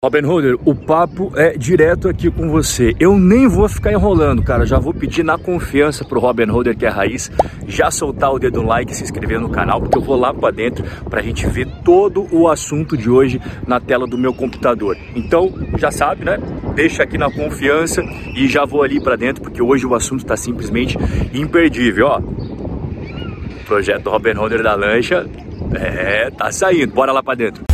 Robin Holder, o papo é direto aqui com você. Eu nem vou ficar enrolando, cara. Já vou pedir na confiança pro Robin Holder, que é a raiz, já soltar o dedo no like e se inscrever no canal, porque eu vou lá para dentro pra gente ver todo o assunto de hoje na tela do meu computador. Então, já sabe, né? Deixa aqui na confiança e já vou ali para dentro, porque hoje o assunto tá simplesmente imperdível, ó. Projeto Robin Holder da lancha, é, tá saindo. Bora lá para dentro.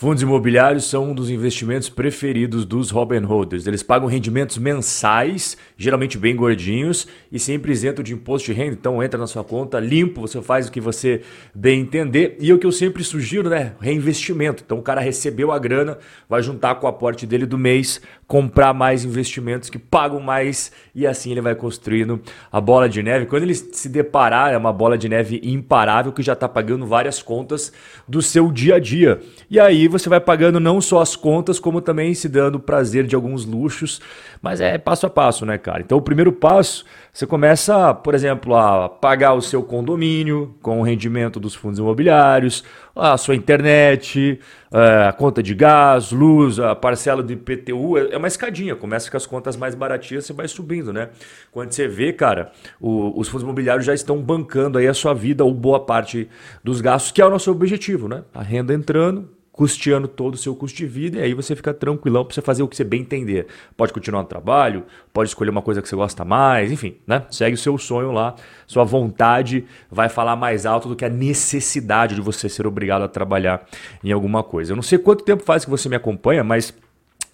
Fundos imobiliários são um dos investimentos preferidos dos Robin Holders. Eles pagam rendimentos mensais, geralmente bem gordinhos, e sempre isento de imposto de renda. Então entra na sua conta limpo, você faz o que você bem entender. E o que eu sempre sugiro, né? Reinvestimento. Então o cara recebeu a grana, vai juntar com o aporte dele do mês, comprar mais investimentos que pagam mais, e assim ele vai construindo a bola de neve. Quando ele se deparar, é uma bola de neve imparável que já está pagando várias contas do seu dia a dia. E aí você vai pagando não só as contas, como também se dando o prazer de alguns luxos. Mas é passo a passo, né, cara? Então o primeiro passo, você começa, por exemplo, a pagar o seu condomínio com o rendimento dos fundos imobiliários, a sua internet, é, a conta de gás, luz, a parcela do IPTU. É uma escadinha, começa com as contas mais baratinhas, você vai subindo, né? Quando você vê, cara, o, os fundos imobiliários já estão bancando aí a sua vida ou boa parte dos gastos, que é o nosso objetivo, né? A renda entrando, custeando todo o seu custo de vida, e aí você fica tranquilão para você fazer o que você bem entender. Pode continuar no trabalho, pode escolher uma coisa que você gosta mais, enfim, né? Segue o seu sonho lá, sua vontade vai falar mais alto do que a necessidade de você ser obrigado a trabalhar em alguma coisa. Eu não sei quanto tempo faz que você me acompanha, mas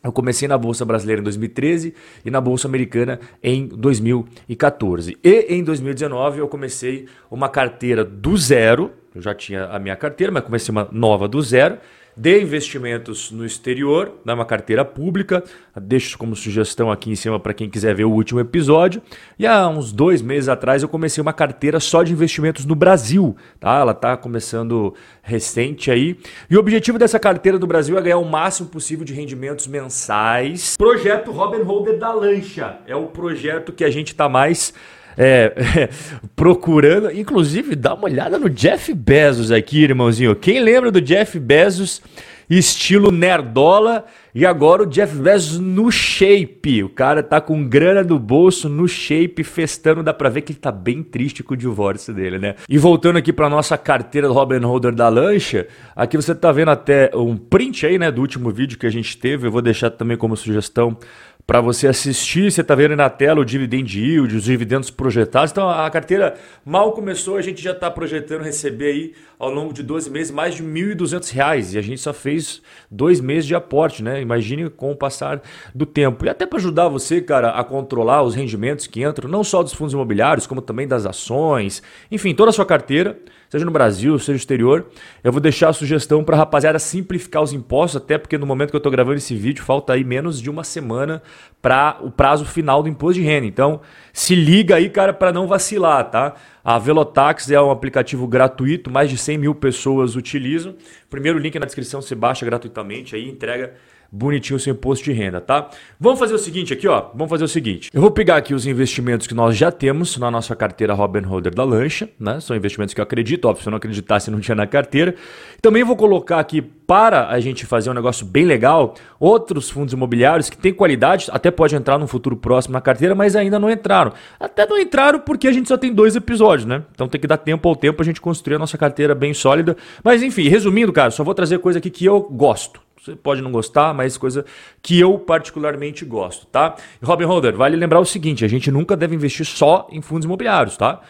eu comecei na Bolsa Brasileira em 2013 e na Bolsa Americana em 2014. E em 2019 eu comecei uma carteira do zero. Eu já tinha a minha carteira, mas comecei uma nova do zero de investimentos no exterior, uma carteira pública. Deixo como sugestão aqui em cima para quem quiser ver o último episódio. E há uns dois meses atrás eu comecei uma carteira só de investimentos no Brasil. Tá? Ela está começando recente aí. E o objetivo dessa carteira do Brasil é ganhar o máximo possível de rendimentos mensais. Projeto Robin Holder da Lancha. É o projeto que a gente está mais é, procurando. Inclusive, dá uma olhada no Jeff Bezos aqui, irmãozinho. Quem lembra do Jeff Bezos estilo nerdola? E agora o Jeff Bezos no shape. O cara tá com grana no bolso, no shape, festando. Dá pra ver que ele tá bem triste com o divórcio dele, né? E voltando aqui pra nossa carteira do Robin Holder da lancha, aqui você tá vendo até um print aí, né, do último vídeo que a gente teve. Eu vou deixar também como sugestão para você assistir. Você está vendo na tela o dividend yield, os dividendos projetados. Então a carteira mal começou, a gente já está projetando receber aí ao longo de 12 meses mais de R$ 1.200 e a gente só fez dois meses de aporte, né? Imagine com o passar do tempo. E até para ajudar você, cara, a controlar os rendimentos que entram, não só dos fundos imobiliários, como também das ações, enfim, toda a sua carteira seja no Brasil, seja no exterior. Eu vou deixar a sugestão para a rapaziada simplificar os impostos, até porque no momento que eu estou gravando esse vídeo, falta aí menos de uma semana para o prazo final do imposto de renda. Então, se liga aí, cara, para não vacilar, tá? A Velotax é um aplicativo gratuito, mais de 100 mil pessoas utilizam. Primeiro link na descrição, você baixa gratuitamente aí, entrega bonitinho sem imposto de renda, tá? Vamos fazer o seguinte aqui, ó. Vamos fazer o seguinte. Eu vou pegar aqui os investimentos que nós já temos na nossa carteira Robin Holder da Lancha, né? São investimentos que eu acredito, óbvio, se eu não acreditasse não tinha na carteira. Também vou colocar aqui para a gente fazer um negócio bem legal, outros fundos imobiliários que têm qualidade, até pode entrar no futuro próximo na carteira, mas ainda não entraram. Até não entraram porque a gente só tem dois episódios, né? Então tem que dar tempo ao tempo a gente construir a nossa carteira bem sólida. Mas enfim, resumindo, cara, só vou trazer coisa aqui que eu gosto. Você pode não gostar, mas coisa que eu particularmente gosto, tá? Robin Holder, vale lembrar o seguinte: a gente nunca deve investir só em fundos imobiliários, tá?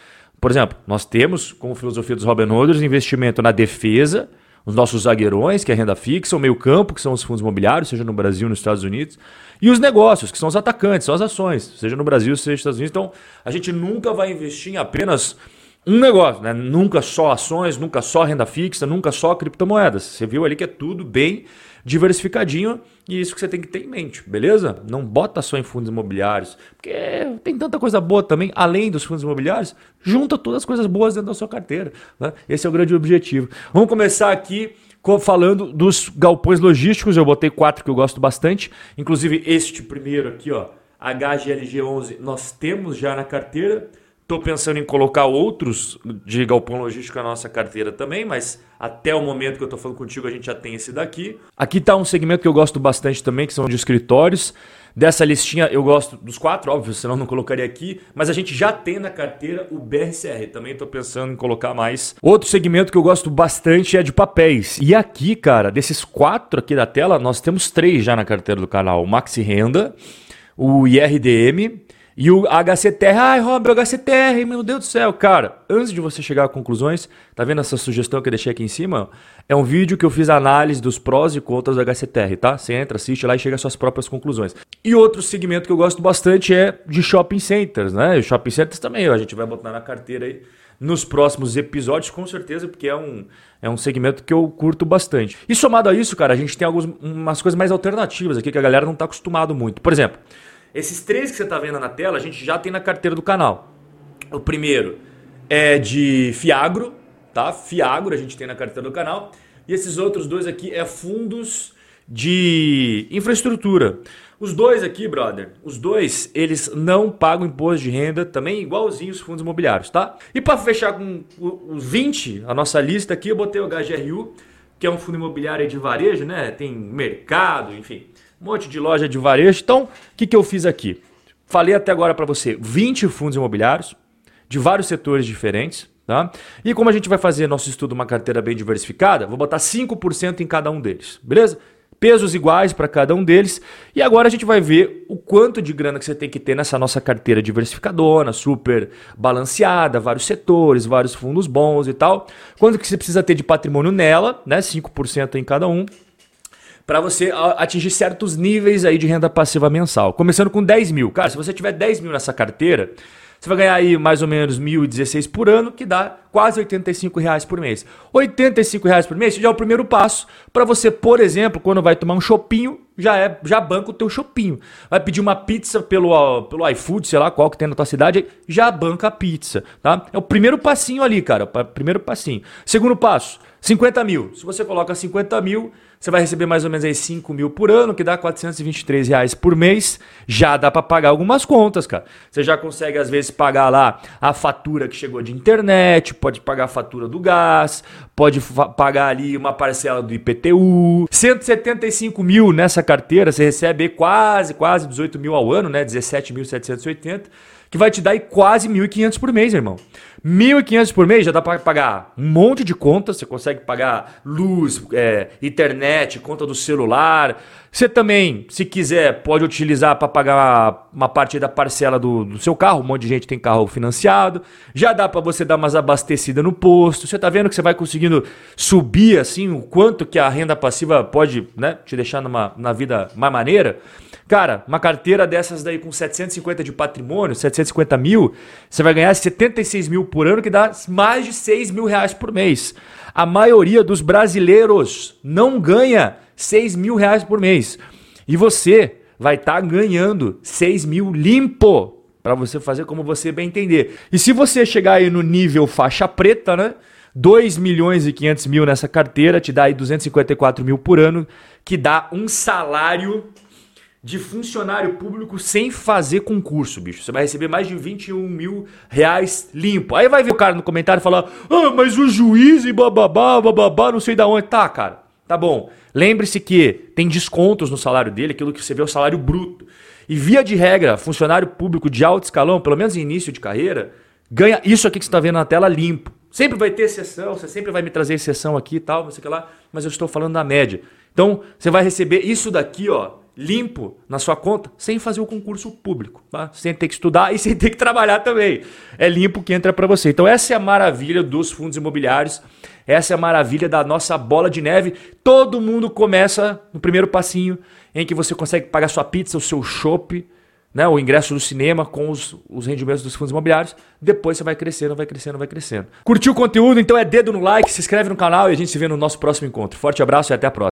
Por exemplo, nós temos, como filosofia dos Robin Holders, investimento na defesa, os nossos zagueirões, que é renda fixa, o meio-campo, que são os fundos imobiliários, seja no Brasil nos Estados Unidos, e os negócios, que são os atacantes, são as ações, seja no Brasil, seja nos Estados Unidos. Então, a gente nunca vai investir em apenas um negócio, né? Nunca só ações, nunca só renda fixa, nunca só criptomoedas. Você viu ali que é tudo bem diversificadinho e isso que você tem que ter em mente, beleza? Não bota só em fundos imobiliários, porque tem tanta coisa boa também, além dos fundos imobiliários, junta todas as coisas boas dentro da sua carteira. Né? Esse é o grande objetivo. Vamos começar aqui falando dos galpões logísticos, eu botei quatro que eu gosto bastante, inclusive este primeiro aqui, ó, HGLG11, nós temos já na carteira, Estou pensando em colocar outros de galpão logístico na nossa carteira também, mas até o momento que eu estou falando contigo, a gente já tem esse daqui. Aqui está um segmento que eu gosto bastante também, que são de escritórios. Dessa listinha eu gosto dos quatro, óbvio, senão não colocaria aqui, mas a gente já tem na carteira o BRCR. Também estou pensando em colocar mais. Outro segmento que eu gosto bastante é de papéis. E aqui, cara, desses quatro aqui da tela, nós temos três já na carteira do canal: o Maxi Renda, o IRDM e o HCTR, ai, Rob, HCTR, meu Deus do céu, cara. Antes de você chegar a conclusões, tá vendo essa sugestão que eu deixei aqui em cima? É um vídeo que eu fiz análise dos prós e contras do HCTR, tá? Você entra, assiste lá e chega às suas próprias conclusões. E outro segmento que eu gosto bastante é de shopping centers, né? E shopping centers também, a gente vai botar na carteira aí nos próximos episódios, com certeza, porque é um, é um segmento que eu curto bastante. E somado a isso, cara, a gente tem algumas coisas mais alternativas aqui que a galera não tá acostumado muito. Por exemplo, esses três que você está vendo na tela, a gente já tem na carteira do canal. O primeiro é de Fiagro, tá? Fiagro a gente tem na carteira do canal. E esses outros dois aqui é fundos de infraestrutura. Os dois aqui, brother, os dois, eles não pagam imposto de renda, também igualzinho os fundos imobiliários, tá? E para fechar com os 20, a nossa lista aqui, eu botei o HGRU, que é um fundo imobiliário de varejo, né? Tem mercado, enfim um monte de loja de varejo. Então, o que, que eu fiz aqui? Falei até agora para você 20 fundos imobiliários de vários setores diferentes. Tá? E como a gente vai fazer nosso estudo uma carteira bem diversificada, vou botar 5% em cada um deles, beleza? Pesos iguais para cada um deles. E agora a gente vai ver o quanto de grana que você tem que ter nessa nossa carteira diversificadora, super balanceada, vários setores, vários fundos bons e tal. Quanto que você precisa ter de patrimônio nela, né? 5% em cada um para você atingir certos níveis aí de renda passiva mensal. Começando com 10 mil. Cara, se você tiver 10 mil nessa carteira, você vai ganhar aí mais ou menos 1.016 por ano, que dá quase 85 reais por mês. 85 reais por mês já é o primeiro passo para você, por exemplo, quando vai tomar um chopinho, já é já banca o teu chopinho. Vai pedir uma pizza pelo, pelo iFood, sei lá qual que tem na tua cidade, já banca a pizza, tá? É o primeiro passinho ali, cara, primeiro passinho. Segundo passo, 50 mil. Se você coloca 50 mil, você vai receber mais ou menos aí 5 mil por ano, que dá 423 reais por mês. Já dá para pagar algumas contas, cara. Você já consegue, às vezes, pagar lá a fatura que chegou de internet, pode pagar a fatura do gás, pode pagar ali uma parcela do IPTU. 175 mil nessa carteira, você recebe quase, quase 18 mil ao ano, né? 17.780 que vai te dar aí quase 1.500 por mês, irmão. 1.500 por mês já dá para pagar um monte de contas, você consegue pagar luz, é, internet, conta do celular. Você também, se quiser, pode utilizar para pagar uma parte da parcela do, do, seu carro. Um monte de gente tem carro financiado. Já dá para você dar umas abastecidas no posto. Você está vendo que você vai conseguindo subir assim o quanto que a renda passiva pode né, te deixar numa, na vida mais maneira? Cara, uma carteira dessas daí com 750 de patrimônio, 750 mil, você vai ganhar 76 mil por ano, que dá mais de 6 mil reais por mês. A maioria dos brasileiros não ganha 6 mil reais por mês. E você vai estar tá ganhando 6 mil limpo para você fazer como você bem entender. E se você chegar aí no nível faixa preta, né? 2 milhões e 500 mil nessa carteira, te dá aí 254 mil por ano, que dá um salário de funcionário público sem fazer concurso, bicho. Você vai receber mais de 21 mil reais limpo. Aí vai ver o cara no comentário falar: Ah, mas o juiz e bababá, bababá, não sei da onde. Tá, cara. Tá bom. Lembre-se que tem descontos no salário dele, aquilo que você vê é o salário bruto. E via de regra, funcionário público de alto escalão, pelo menos em início de carreira, ganha isso aqui que você está vendo na tela limpo. Sempre vai ter exceção, você sempre vai me trazer exceção aqui e tal, não sei o que lá, mas eu estou falando da média. Então, você vai receber isso daqui, ó, limpo na sua conta sem fazer o concurso público, tá? sem ter que estudar e sem ter que trabalhar também. É limpo que entra para você. Então essa é a maravilha dos fundos imobiliários, essa é a maravilha da nossa bola de neve. Todo mundo começa no primeiro passinho em que você consegue pagar sua pizza, o seu chopp, né, o ingresso do cinema com os, os rendimentos dos fundos imobiliários. Depois você vai crescendo, vai crescendo, vai crescendo. Curtiu o conteúdo? Então é dedo no like, se inscreve no canal e a gente se vê no nosso próximo encontro. Forte abraço e até a próxima.